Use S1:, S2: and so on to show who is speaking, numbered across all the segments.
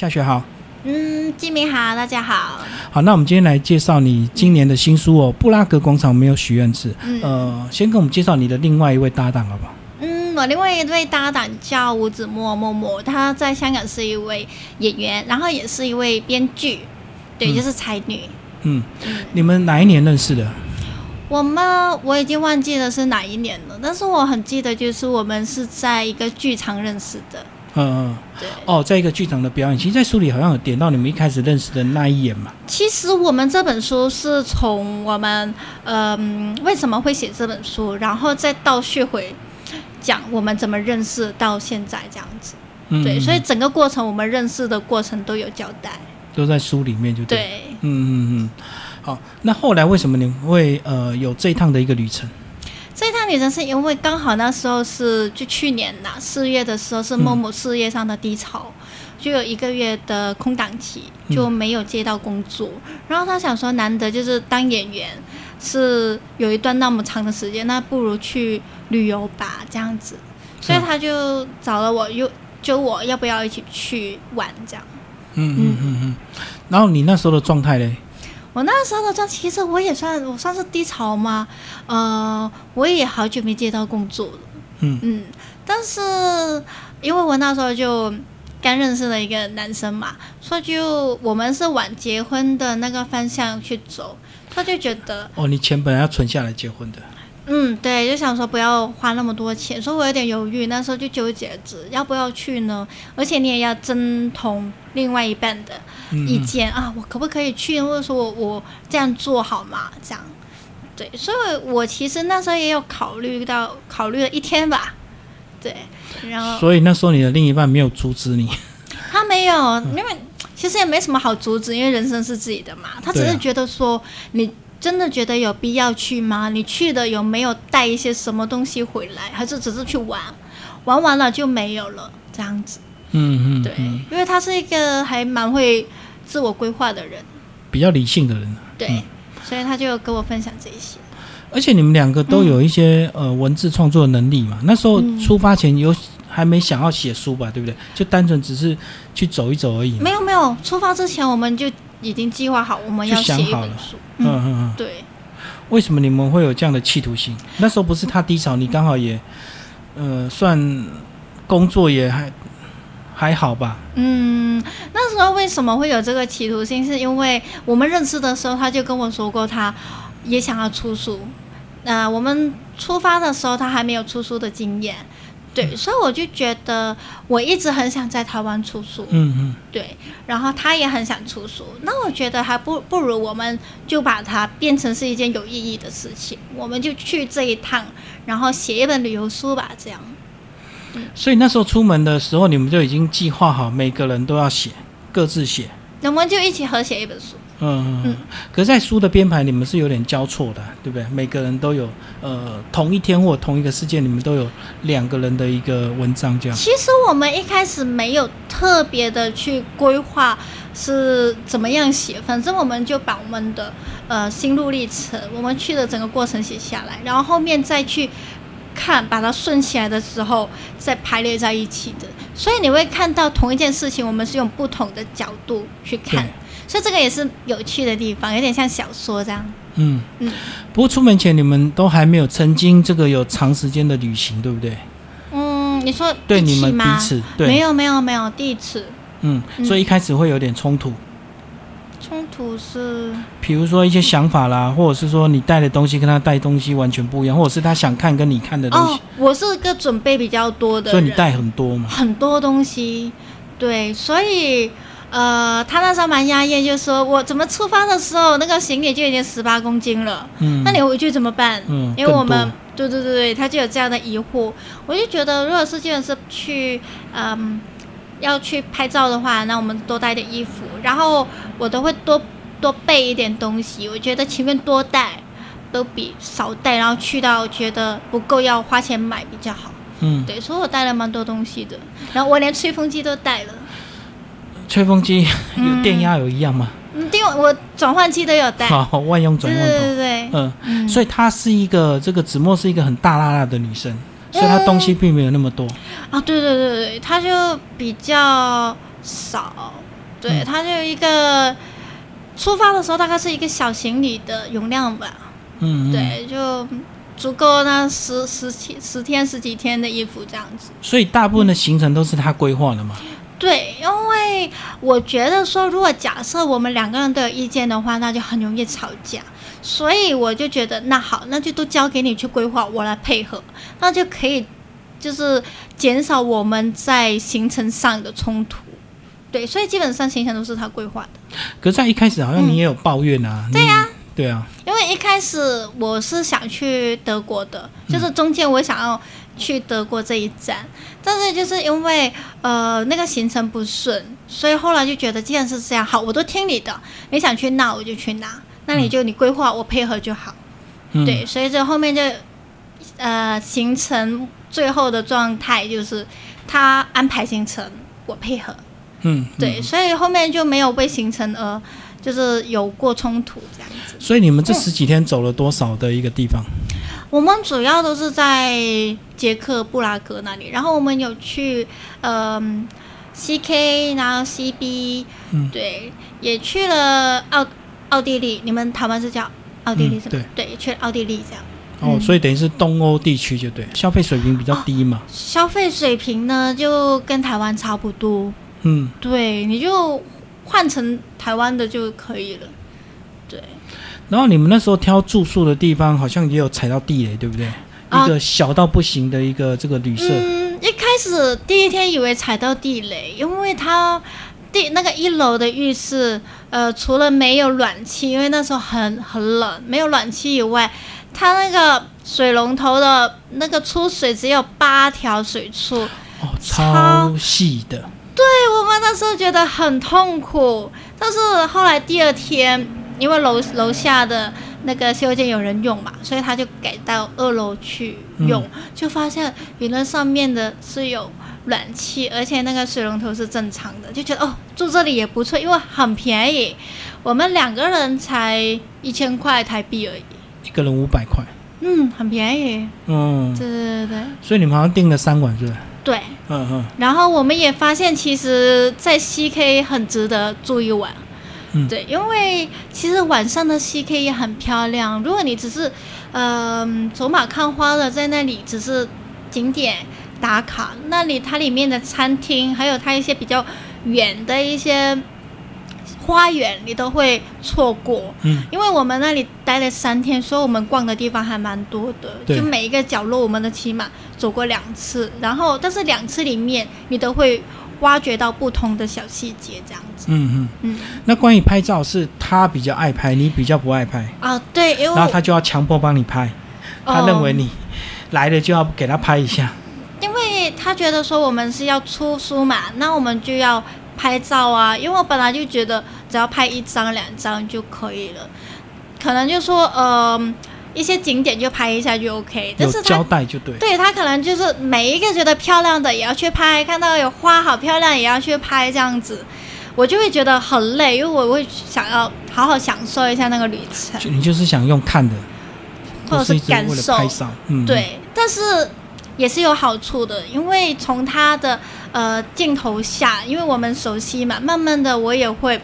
S1: 夏雪好，
S2: 嗯，金明好，大家好。
S1: 好，那我们今天来介绍你今年的新书哦，《布拉格广场没有许愿池》。
S2: 嗯
S1: 呃，先跟我们介绍你的另外一位搭档好不好？
S2: 嗯，我另外一位搭档叫吴子墨默默，他在香港是一位演员，然后也是一位编剧，对，
S1: 嗯
S2: 就是才女。
S1: 嗯，你们哪一年认识的？
S2: 我们我已经忘记了是哪一年了，但是我很记得，就是我们是在一个剧场认识的。
S1: 嗯嗯，
S2: 对，
S1: 哦，在一个剧场的表演，其实，在书里好像有点到你们一开始认识的那一眼嘛。
S2: 其实我们这本书是从我们嗯、为什么会写这本书，然后再到叙回讲我们怎么认识到现在这样子。
S1: 嗯，
S2: 对，所以
S1: 嗯
S2: 整个过程我们认识的过程都有交代。
S1: 都在书里面就对。，
S2: 对，
S1: 嗯嗯嗯。好，那后来为什么你会呃有这一趟的一个旅程？
S2: 这一趟旅程是因为刚好那时候是就去年呐四月的时候是某某事业上的低潮，就有一个月的空档期，
S1: 嗯
S2: 就没有接到工作。然后他想说，难得就是当演员是有一段那么长的时间，那不如去旅游吧，这样子。所以他就找了我，又就我要不要一起去玩这样。
S1: 嗯嗯嗯嗯。然后你那时候的状态嘞？
S2: 我那时候的状，其实我也算我算是低潮嘛？呃，我也好久没接到工作了，
S1: 嗯
S2: 嗯，但是因为我那时候就刚认识了一个男生嘛，所以就我们是往结婚的那个方向去走，他就觉得，
S1: 哦，你钱本来要存下来结婚的。
S2: 嗯，对，就想说不要花那么多钱，所以我有点犹豫，那时候就纠结着要不要去呢，而且你也要征同另外一半的。
S1: 嗯
S2: 意见啊，我可不可以去，或者说我我这样做好吗？这样，对，所以我其实那时候也有考虑到，考虑了一天吧，对，然后
S1: 所以那时候你的另一半没有阻止你。
S2: 他没有，因为其实也没什么好阻止，因为人生是自己的嘛，他只是觉得说，你真的觉得有必要去吗？你去的有没有带一些什么东西回来，还是只是去玩，玩完了就没有了，这样子，
S1: 嗯嗯，
S2: 对，
S1: 嗯
S2: 因为他是一个还蛮会自我规划的人。
S1: 比较理性的人。
S2: 对，
S1: 嗯
S2: 所以他就有跟我分享这一些。
S1: 而且你们两个都有一些、呃文字创作的能力嘛。那时候
S2: 嗯
S1: 出发前有还没想要写书吧，对不对？就单纯只是去走一走而已。
S2: 没有没有，出发之前我们就已经计划好我们要写一本书。
S1: 嗯嗯嗯。
S2: 对，
S1: 为什么你们会有这样的企图心？那时候不是他低潮，你刚好也呃算工作也还还好吧？
S2: 嗯，那时候为什么会有这个企图心？是因为我们认识的时候，他就跟我说过，他也想要出书。那、我们出发的时候，他还没有出书的经验。对，所以我就觉得我一直很想在台湾出书。
S1: 嗯嗯。
S2: 对，然后他也很想出书，那我觉得还不不如我们就把它变成是一件有意义的事情，我们就去这一趟，然后写一本旅游书吧，这样。
S1: 所以那时候出门的时候，你们就已经计划好，每个人都要写，各自写。
S2: 我们就一起合写一本书。
S1: 嗯。可是，在书的编排，你们是有点交错的，对不对？每个人都有呃同一天或同一个事件，你们都有两个人的一个文章这样。
S2: 其实我们一开始没有特别的去规划是怎么样写，反正我们就把我们的呃心路历程，我们去的整个过程写下来，然后后面再去看，把它顺起来的时候再排列在一起的。所以你会看到同一件事情，我们是用不同的角度去看
S1: 对，
S2: 所以这个也是有趣的地方，有点像小说这样。
S1: 嗯。
S2: 嗯。
S1: 不过出门前，你们都还没有曾经这个有长时间的旅行，对不对？
S2: 嗯，你说
S1: 对你们
S2: 吗？
S1: 彼此，对，
S2: 没有没有没有，第一次。
S1: 嗯，
S2: 嗯。
S1: 所以一开始会有点冲突，
S2: 冲突是。
S1: 比如说一些想法啦，或者是说你带的东西跟他带东西完全不一样，或者是他想看跟你看的东西。
S2: 哦，，我是个准备比较多的人，
S1: 所以你带很多嘛。
S2: 很多东西，对，所以呃，他那时候蛮压抑，就说我怎么出发的时候那个行李就已经十八公斤了，
S1: 嗯，
S2: 那你回去怎么办？
S1: 嗯，
S2: 因为我们对对对对，他就有这样的疑惑，我就觉得如果是真的是去嗯要去拍照的话，那我们多带点衣服，然后我都会多多备一点东西，我觉得前面多带都比少带，然后去到觉得不够要花钱买比较好。
S1: 嗯，
S2: 对，所以我带了蛮多东西的，然后我连吹风机都带了，
S1: 吹风机有
S2: 嗯
S1: 电压有一样吗？
S2: 嗯，电我转换器都有带，
S1: 好，万用转
S2: 对
S1: 换头。
S2: 对对对，
S1: 嗯，
S2: 嗯，
S1: 所以她是一个这个子墨是一个很大辣辣的女生，所以她东西并没有那么多。
S2: 啊，对对对对，她就比较少，对，她就一个出发的时候大概是一个小行李的容量吧，
S1: 嗯，嗯。
S2: 对，就足够那十十天十天十几天的衣服这样子。
S1: 所以大部分的行程都是她规划的嘛。
S2: 对，因为我觉得说，如果假设我们两个人都有意见的话，那就很容易吵架。所以我就觉得，那好，那就都交给你去规划，我来配合，那就可以就是减少我们在行程上的冲突。对，所以基本上行程都是他规划的。
S1: 可是，在一开始好像你也有抱怨啊。对呀、对啊，
S2: 因为一开始我是想去德国的，就是中间我想要去德国这一站，但是就是因为呃那个行程不顺，所以后来就觉得既然是这样，好，我都听你的，你想去哪我就去哪，那你就你规划我配合就好，
S1: 嗯，
S2: 对，所以这后面就呃行程最后的状态就是他安排行程，我配合，
S1: 嗯，
S2: 对，
S1: 嗯
S2: 所以后面就没有为行程而就是有过冲突这样子。
S1: 所以你们这十几天走了多少的一个地方？
S2: 我们主要都是在捷克布拉格那里，然后我们有去嗯、CK，然后 CB，、
S1: 嗯
S2: 对，也去了奥奥地利，你们台湾是叫奥地利
S1: 嗯
S2: 是吗？对，去了奥地利这样。
S1: 哦，
S2: 嗯
S1: 所以等于是东欧地区就对，消费水平比较低嘛。
S2: 消费水平呢，就跟台湾差不多，
S1: 嗯，
S2: 对，你就换成台湾的就可以了。对，
S1: 然后你们那时候挑住宿的地方，好像也有踩到地雷，对不对？
S2: 啊
S1: 一个小到不行的一个这个旅社。
S2: 嗯，一开始第一天以为踩到地雷，因为它第那个一楼的浴室，呃，除了没有暖气，因为那时候很很冷，没有暖气以外，它那个水龙头的那个出水只有八条水柱，
S1: 哦，超细的。
S2: 对我们那时候觉得很痛苦，但是后来第二天，因为楼楼下的那个洗手间有人用嘛，所以他就改到二楼去用，就发现原来上面的是有暖气，而且那个水龙头是正常的，就觉得哦，住这里也不错，因为很便宜，我们两个人才一千块台币而已，
S1: 一个人五百块。
S2: 嗯，很便宜，
S1: 嗯，
S2: 对对对
S1: 所以你们好像订了三晚，是不是？
S2: 对。
S1: 嗯嗯
S2: 然后我们也发现，其实，在 CK 很值得住一晚。
S1: 嗯
S2: 对，因为其实晚上的 CK 也很漂亮。如果你只是，呃，走马看花的在那里只是景点打卡，那里它里面的餐厅，还有它一些比较远的一些花园，你都会错过。
S1: 嗯，
S2: 因为我们那里待了三天，所以我们逛的地方还蛮多的，就每一个角落我们都起码走过两次，然后但是两次里面你都会挖掘到不同的小细节，这样子。
S1: 嗯嗯。
S2: 嗯，
S1: 那关于拍照，是他比较爱拍，你比较不爱拍，
S2: 啊，对，因为
S1: 然后他就要强迫帮你拍，他
S2: 哦
S1: 认为你来了就要给他拍一下。
S2: 因为他觉得说我们是要出书嘛，那我们就要拍照啊。因为我本来就觉得只要拍一张两张就可以了，可能就说呃一些景点就拍一下就 OK，但是
S1: 有交
S2: 他
S1: 代就对。
S2: 对他可能就是每一个觉得漂亮的也要去拍，看到有花好漂亮也要去拍这样子。我就会觉得很累，因为我会想要好好享受一下那个旅程，
S1: 就你就是想用看的，
S2: 或者是感受
S1: 拍照。嗯，
S2: 对，但是也是有好处的，因为从他的呃镜头下，因为我们熟悉嘛，慢慢的我也会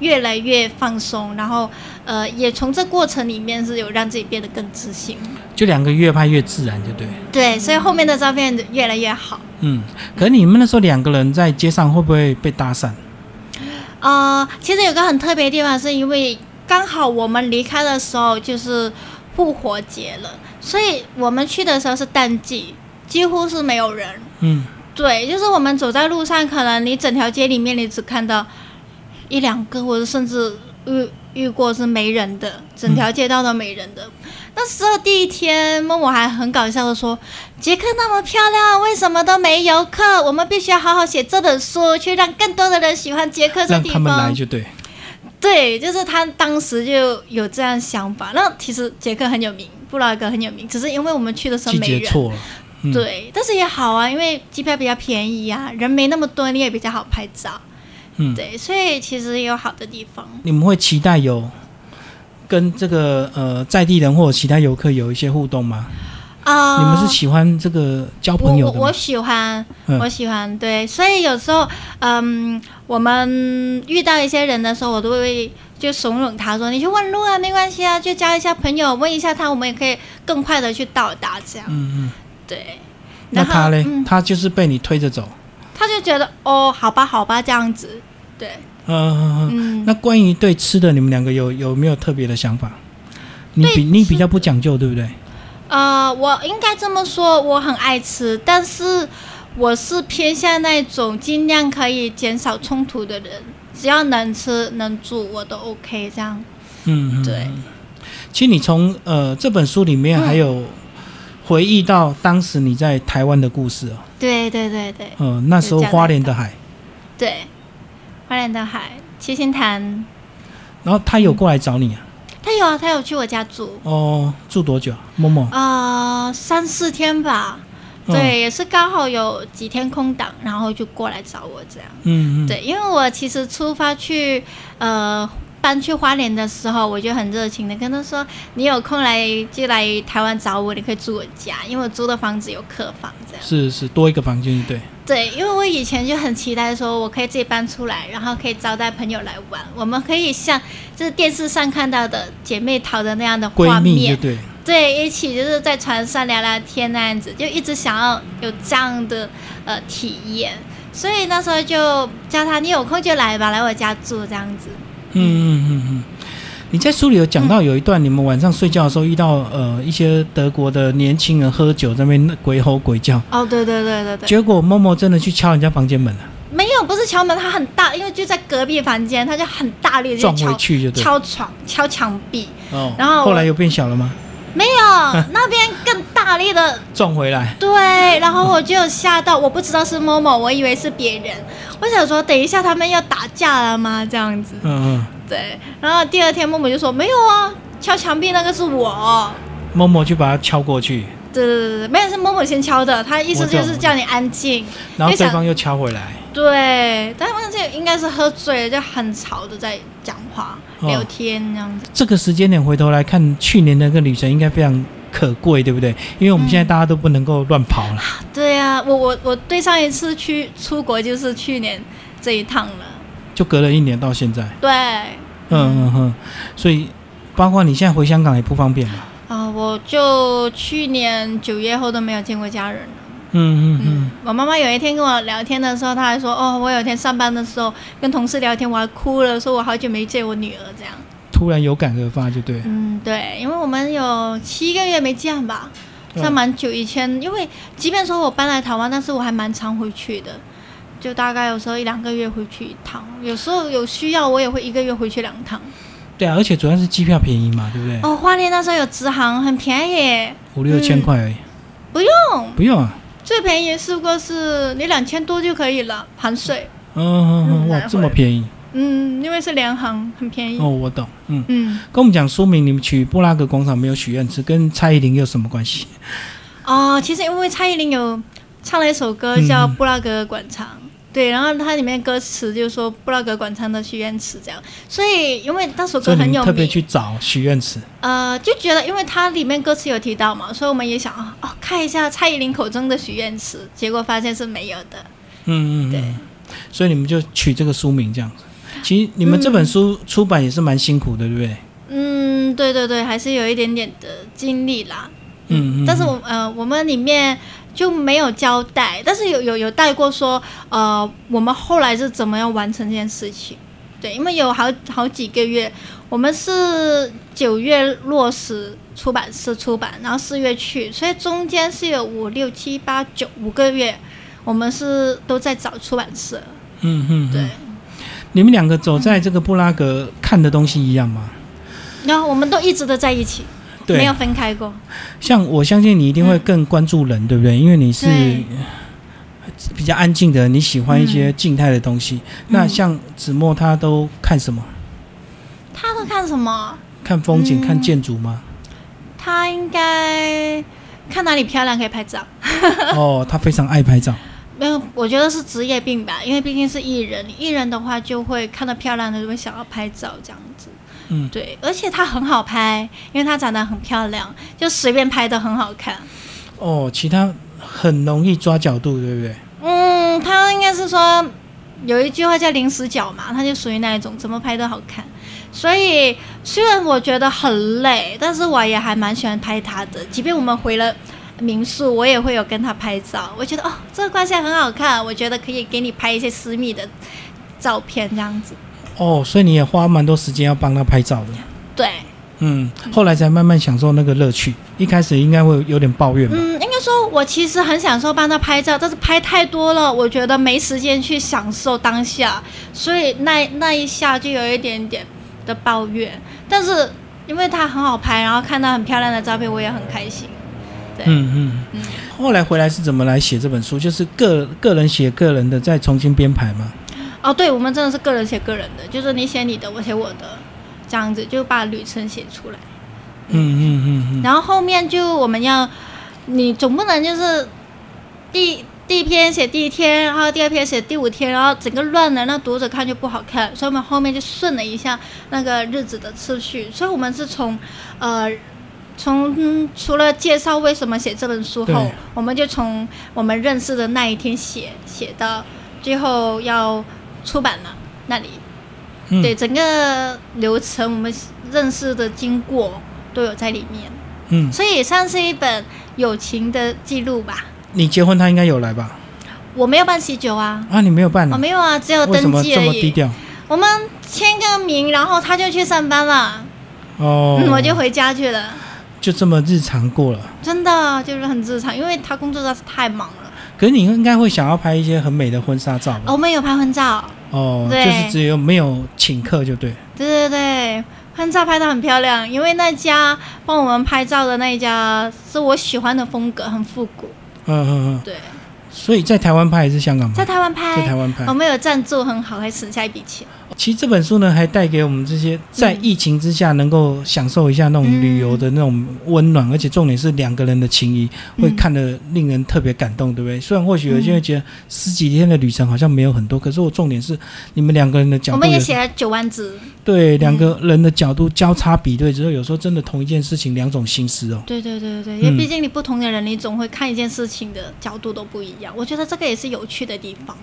S2: 越来越放松，然后呃也从这过程里面是有让自己变得更自信。
S1: 就两个越拍越自然，就对。
S2: 对，所以后面的照片越来越好。
S1: 嗯，可是你们那时候两个人在街上会不会被搭讪？
S2: 呃，其实有个很特别的地方，是因为刚好我们离开的时候就是复活节了，所以我们去的时候是淡季，几乎是没有人。
S1: 嗯，
S2: 对，就是我们走在路上，可能你整条街里面你只看到一两个，或者甚至遇遇过是没人的，整条街道都没人的。那时候第一天，默默还很搞笑的说：“杰克那么漂亮，为什么都没游客？我们必须要好好写这本书，去让更多的人喜欢杰克这地
S1: 让他们来
S2: 方。
S1: 就对。”
S2: 对，就是他当时就有这样想法。那其实杰克很有名，布拉格很有名，只是因为我们去的时候没人。
S1: 错了。嗯，
S2: 对，但是也好啊，因为机票比较便宜啊，人没那么多，你也比较好拍照。
S1: 嗯，
S2: 对，所以其实也有好的地方。
S1: 你们会期待有跟这个呃在地人或者其他游客有一些互动吗？
S2: 啊、
S1: 你们是喜欢这个交朋友的吗
S2: 我我我？喜欢，
S1: 嗯
S2: 我喜欢，对，所以有时候，嗯，我们遇到一些人的时候，我都会就怂恿他说：“你去问路啊，没关系啊，就交一下朋友，问一下他，我们也可以更快的去到达。”这样，
S1: 嗯嗯。
S2: 对。
S1: 那他嘞？
S2: 嗯，
S1: 他就是被你推着走。
S2: 他就觉得哦，好吧，好吧，这样子，对，
S1: 嗯嗯嗯。
S2: 嗯，
S1: 那关于对吃的，你们两个有有没有特别的想法？你比你比较不讲究，对不对？
S2: 呃，我应该这么说，我很爱吃，但是我是偏向那种尽量可以减少冲突的人，只要能吃能住，我都 OK 这样。
S1: 嗯，嗯
S2: 对。
S1: 其实你从呃这本书里面
S2: 嗯
S1: 还有回忆到当时你在台湾的故事哦。
S2: 对对对对
S1: 嗯、那时候花莲的海，
S2: 对，花莲的海，七星潭，
S1: 然后他有过来找你啊？
S2: 他有啊，他有去我家住，
S1: 哦，住多久啊？默默。
S2: 呃，三四天吧。
S1: 嗯
S2: 对，也是刚好有几天空档，然后就过来找我这样。
S1: 嗯嗯。
S2: 对，因为我其实出发去呃搬去花莲的时候，我就很热情的跟他说，你有空来就来台湾找我，你可以住我家，因为我租的房子有客房这样。
S1: 是是多一个房间，对。
S2: 对，因为我以前就很期待说，我可以自己搬出来，然后可以招待朋友来玩，我们可以像就是电视上看到的姐妹淘的那样的画面，
S1: 对。
S2: 对，一起就是在船上聊聊天那样子，就一直想要有这样的呃体验，所以那时候就叫他，你有空就来吧，来我家住这样子。
S1: 嗯嗯嗯嗯。你在书里有讲到有一段，你们晚上睡觉的时候遇到呃一些德国的年轻人喝酒在那边鬼吼鬼叫，
S2: 哦，对对对对对，
S1: 结果默默真的去敲人家房间门了，
S2: 没有，不是敲门，他很大，因为就在隔壁房间，他就很大力的
S1: 撞
S2: 敲
S1: 回去就对。
S2: 敲床、敲墙壁，
S1: 哦，
S2: 然后
S1: 后来又变小了吗？
S2: 没有，那边更大力的
S1: 撞回来。
S2: 对，然后我就吓到，我不知道是某某，我以为是别人。我想说，等一下他们要打架了吗？这样子。
S1: 嗯嗯。
S2: 对，然后第二天默默就说没有啊，敲墙壁那个是我。
S1: 默默就把它敲过去，
S2: 对对对对，没有是默默先敲的，他意思就是叫你安静。
S1: 然后对方又敲回来。
S2: 对，但是这应该是喝醉了，就很吵的在讲话、
S1: 哦
S2: 聊天这样子。
S1: 这个时间点回头来看，去年的那个旅程应该非常可贵，对不对？因为我们现在大家都不能够乱跑了，
S2: 对啊，我我我对上一次去出国就是去年这一趟了。
S1: 就隔了一年到现在。
S2: 对，
S1: 嗯嗯嗯，所以包括你现在回香港也不方便嘛。
S2: 啊、我就去年九月后都没有见过家人了。
S1: 嗯嗯
S2: 嗯
S1: 嗯，，
S2: 我妈妈有一天跟我聊天的时候，她还说：“哦，我有一天上班的时候跟同事聊天，我还哭了，说我好久没见我女儿这样。
S1: 突然有感而发，就对”。
S2: 嗯，对，因为我们有七个月没见吧，
S1: 嗯
S2: 算蛮久。以前因为即便说我搬来台湾，但是我还蛮常回去的，就大概有时候一两个月回去一趟，有时候有需要我也会一个月回去两趟。
S1: 对啊，而且主要是机票便宜嘛，对不对？
S2: 哦，花莲那时候有直航，很便宜耶，
S1: 五六千块而已。
S2: 不用，
S1: 不用啊。
S2: 最便宜试过是你两千多就可以了，含税。
S1: 嗯嗯嗯，哇，这么便宜
S2: 嗯，因为是联航，很便宜。
S1: 哦，我懂。嗯，
S2: 嗯，
S1: 跟我们讲说明，你们去布拉格广场没有许愿池，跟蔡依林有什么关系？
S2: 哦，其实因为蔡依林有唱了一首歌叫
S1: 嗯《
S2: 布拉格广场》，对，然后它里面歌词就说布拉格广场的许愿池这样，所以因为那首歌很有
S1: 名特别，去找许愿池。
S2: 呃，就觉得因为它里面歌词有提到嘛，所以我们也想哦看一下蔡依林口中的许愿池，结果发现是没有的。
S1: 嗯嗯嗯。
S2: 对
S1: 所以你们就取这个书名这样子。其实你们这本书出版也是蛮辛苦的，对不对？
S2: 嗯，对对对，还是有一点点的经历啦。
S1: 嗯嗯。
S2: 但是我呃，我们里面就没有交代，但是有有有带过说，呃，我们后来是怎么样完成这件事情？对，因为有好好几个月，我们是九月落实出版社出版，然后四月去，所以中间是有五六七八九五个月，我们是都在找出版社。
S1: 嗯嗯。
S2: 对，
S1: 你们两个走在这个布拉格看的东西一样吗？
S2: 然后我们都一直都在一起，
S1: 对。
S2: 没有分开过。
S1: 像我相信你一定会更关注人，对不对？因为你是比较安静的，你喜欢一些静态的东西。那像子墨他都看什么？
S2: 他都看什么？
S1: 看风景、
S2: 嗯
S1: 看建筑吗？
S2: 他应该看哪里漂亮可以拍照。
S1: 哦，他非常爱拍照。
S2: 没有，我觉得是职业病吧，因为毕竟是艺人，艺人的话就会看到漂亮的就会想要拍照这样子。
S1: 嗯，
S2: 对，而且她很好拍，因为她长得很漂亮，就随便拍都很好看。
S1: 哦，其他很容易抓角度，对不对？
S2: 嗯，他应该是说有一句话叫“临时角”嘛，他就属于那一种，怎么拍都好看。所以虽然我觉得很累，但是我也还蛮喜欢拍他的。即便我们回了民宿，我也会有跟他拍照。我觉得哦，这个光线很好看，我觉得可以给你拍一些私密的照片，这样子。
S1: 哦，所以你也花蛮多时间要帮他拍照的。
S2: 对，
S1: 嗯，后来才慢慢享受那个乐趣。一开始应该会有点抱怨吧？
S2: 嗯，应该说我其实很享受帮他拍照，但是拍太多了，我觉得没时间去享受当下，所以那那一下就有一点点的抱怨。但是因为他很好拍，然后看到很漂亮的照片，我也很开心。对，
S1: 嗯嗯
S2: 嗯。
S1: 后来回来是怎么来写这本书？就是个个人写个人的，再重新编排吗？
S2: 哦，对，我们真的是个人写个人的，就是你写你的，我写我的，这样子就把旅程写出来。
S1: 嗯嗯嗯嗯。
S2: 然后后面就我们要，你总不能就是第第一篇写第一天，然后第二篇写第五天，然后整个乱了，那读者看就不好看。所以我们后面就顺了一下那个日子的次序。所以我们是从呃从除了介绍为什么写这本书后，我们就从我们认识的那一天写写到最后要。出版了那里，对整个流程，我们认识的经过都有在里面。
S1: 嗯，
S2: 所以也算是一本友情的记录吧。
S1: 你结婚他应该有来吧？
S2: 我没有办喜酒啊。
S1: 啊，你没有办？
S2: 我没有啊，只有登记
S1: 而已。这么低调？
S2: 我们签个名，然后他就去上班了。
S1: 哦，
S2: 我就回家去了。
S1: 就这么日常过了。
S2: 真的就是很日常，因为他工作实在是太忙了。
S1: 可是你应该会想要拍一些很美的婚纱照吧？
S2: 我们有拍婚照。
S1: 哦，就是只有没有请客就对。
S2: 对对对，婚照拍的很漂亮，因为那家帮我们拍照的那一家是我喜欢的风格，很复古。
S1: 嗯嗯嗯。
S2: 对。
S1: 所以在台湾拍还是香港拍？
S2: 在台湾拍。
S1: 在台湾拍。
S2: 我们有赞助，很好，还省下一笔钱。
S1: 其实这本书呢，还带给我们这些在疫情之下能够享受一下那种旅游的那种温暖，而且重点是两个人的情谊，会看得令人特别感动，对不对？虽然或许有些人觉得十几天的旅程好像没有很多，可是我重点是你们两个人的角度。我
S2: 们也写了九万字。
S1: 对，两个人的角度交叉比对之后，有时候真的同一件事情两种心思哦。
S2: 对对对对对，因为毕竟你不同的人，你总会看一件事情的角度都不一样。我觉得这个也是有趣的地方。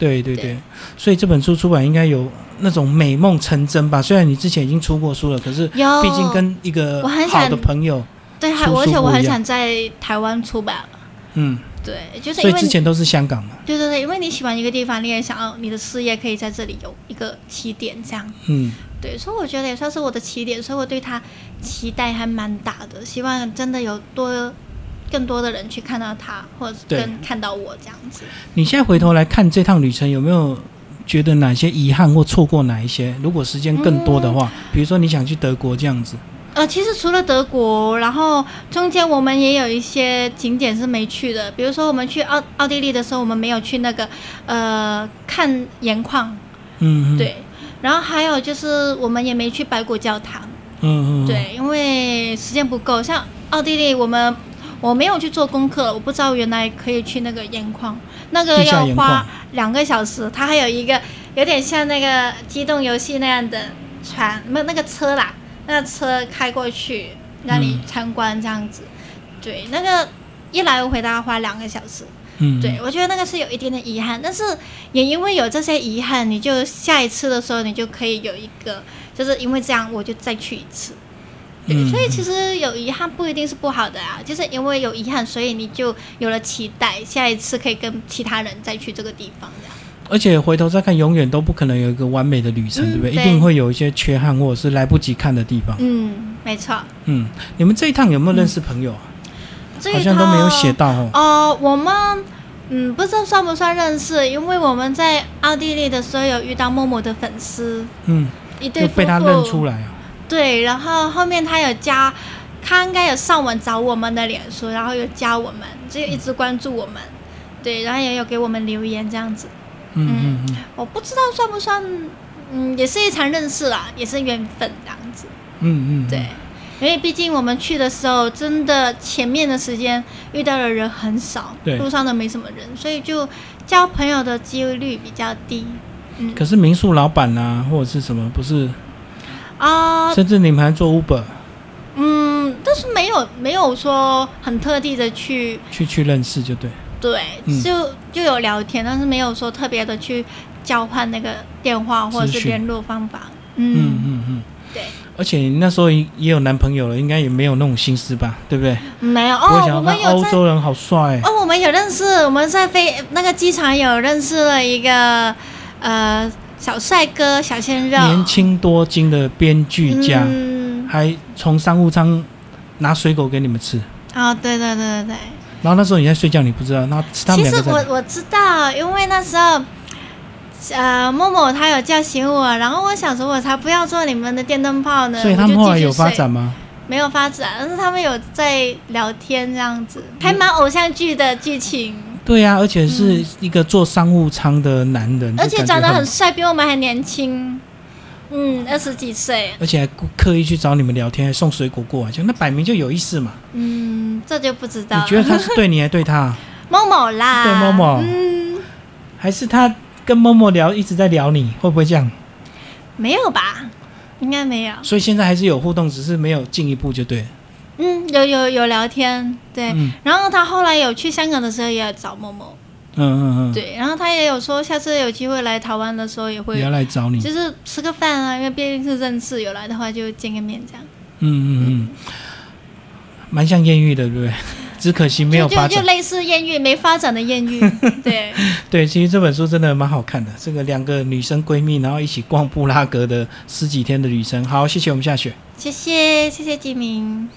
S1: 对对对，所以这本书出版应该有那种美梦成真吧？虽然你之前已经出过书了，可是毕竟跟一个好的朋友，
S2: 对，还而且我很想在台湾出版了。
S1: 嗯，
S2: 对，就是
S1: 所以之前都是香港嘛。
S2: 对对对，因为你喜欢一个地方，你也想要你的事业可以在这里有一个起点，这样。
S1: 嗯，
S2: 对，所以我觉得也算是我的起点，所以我对他期待还蛮大的，希望真的有多。更多的人去看到他，或者跟看到我这样子。
S1: 你现在回头来看这趟旅程，有没有觉得哪些遗憾或错过哪一些？如果时间更多的话，比如说你想去德国这样子。
S2: 呃，其实除了德国，然后中间我们也有一些景点是没去的。比如说我们去奥奥地利的时候，我们没有去那个呃看盐矿。
S1: 嗯。
S2: 对。然后还有就是我们也没去白骨教堂。
S1: 嗯嗯。
S2: 对，因为时间不够。像奥地利，我们。我没有去做功课，我不知道原来可以去那个盐矿，那个要花两个小时。它还有一个有点像那个机动游戏那样的船，没有那个车啦，那个车开过去让你参观这样子。对，那个一来回大概花两个小时。
S1: 嗯，
S2: 对我觉得那个是有一点点遗憾，但是也因为有这些遗憾，你就下一次的时候你就可以有一个，就是因为这样我就再去一次。所以其实有遗憾不一定是不好的啊，就是因为有遗憾，所以你就有了期待，下一次可以跟其他人再去这个地方这样。
S1: 而且回头再看，永远都不可能有一个完美的旅程，对不对？一定会有一些缺憾或者是来不及看的地方。
S2: 嗯，没错。
S1: 嗯，你们这一趟有没有认识朋友啊？好像都没有写到哦。
S2: 哦，我们嗯不知道算不算认识，因为我们在奥地利的时候有遇到默默的粉丝。
S1: 嗯，
S2: 一对
S1: 被他认出来啊。
S2: 对，然后后面他有加，他应该有上网找我们的脸书，然后有加我们，就一直关注我们，对，然后也有给我们留言这样子。
S1: 嗯嗯嗯。
S2: 我不知道算不算，嗯，也是一场认识啦，也是缘分这样子。
S1: 嗯嗯。
S2: 对，因为毕竟我们去的时候，真的前面的时间遇到的人很少，路上都没什么人，所以就交朋友的几率比较低。嗯。
S1: 可是民宿老板啊，或者是什么，不是？
S2: 啊，
S1: 甚至你们还做 Uber，
S2: 嗯，但是没有没有说很特地的去
S1: 去去认识就对。
S2: 对，
S1: 嗯
S2: 就就有聊天，但是没有说特别的去交换那个电话或者是联络方法。
S1: 嗯
S2: 嗯，
S1: 嗯嗯。
S2: 对，
S1: 而且你那时候也也有男朋友了，应该也没有那种心思吧，对不对？
S2: 没有哦，我们有在
S1: 欧洲人好帅，
S2: 哦，我们有认识，我们在飞那个机场有认识了一个呃小帅哥小鲜肉，
S1: 年轻多金的编剧家，
S2: 嗯，
S1: 还从商务舱拿水果给你们吃。
S2: 哦，对对对对对。
S1: 然后那时候你在睡觉，你不知道，然后他们
S2: 其实我我知道，因为那时候，呃，默默他有叫醒我，然后我想说，我才不要做你们的电灯泡呢。
S1: 所以他们后来有发展吗？
S2: 没有发展，但是他们有在聊天这样子，还蛮偶像剧的剧情，
S1: 对呀、而且是一个坐商务舱的男人，
S2: 而且长得很，帅，比我们还年轻，嗯，二十几岁，
S1: 而且还刻意去找你们聊天，还送水果过来，就那摆明就有意思嘛。
S2: 嗯，这就不知道了。
S1: 你觉得他是对你还对他？
S2: 某某啦？
S1: 对某某
S2: 嗯，
S1: 还是他跟某某聊一直在聊你，会不会这样？
S2: 没有吧？应该没有。
S1: 所以现在还是有互动，只是没有进一步就对了。
S2: 嗯，有有有聊天，对。
S1: 嗯
S2: 然后他后来有去香港的时候也有找某某，
S1: 嗯嗯嗯，
S2: 对。然后他也有说，下次有机会来台湾的时候也
S1: 也
S2: 会
S1: 要，来找你。
S2: 就是吃个饭啊，因为毕竟是认识，有来的话就见个面这样。
S1: 嗯嗯嗯，蛮像艳遇的，对不对？只可惜没有发展。
S2: 就就就类似艳遇没发展的艳遇，对。
S1: 对，其实这本书真的蛮好看的。这个两个女生闺蜜，然后一起逛布拉格的十几天的旅程。好，谢谢我们下雪。
S2: 谢谢谢谢金明。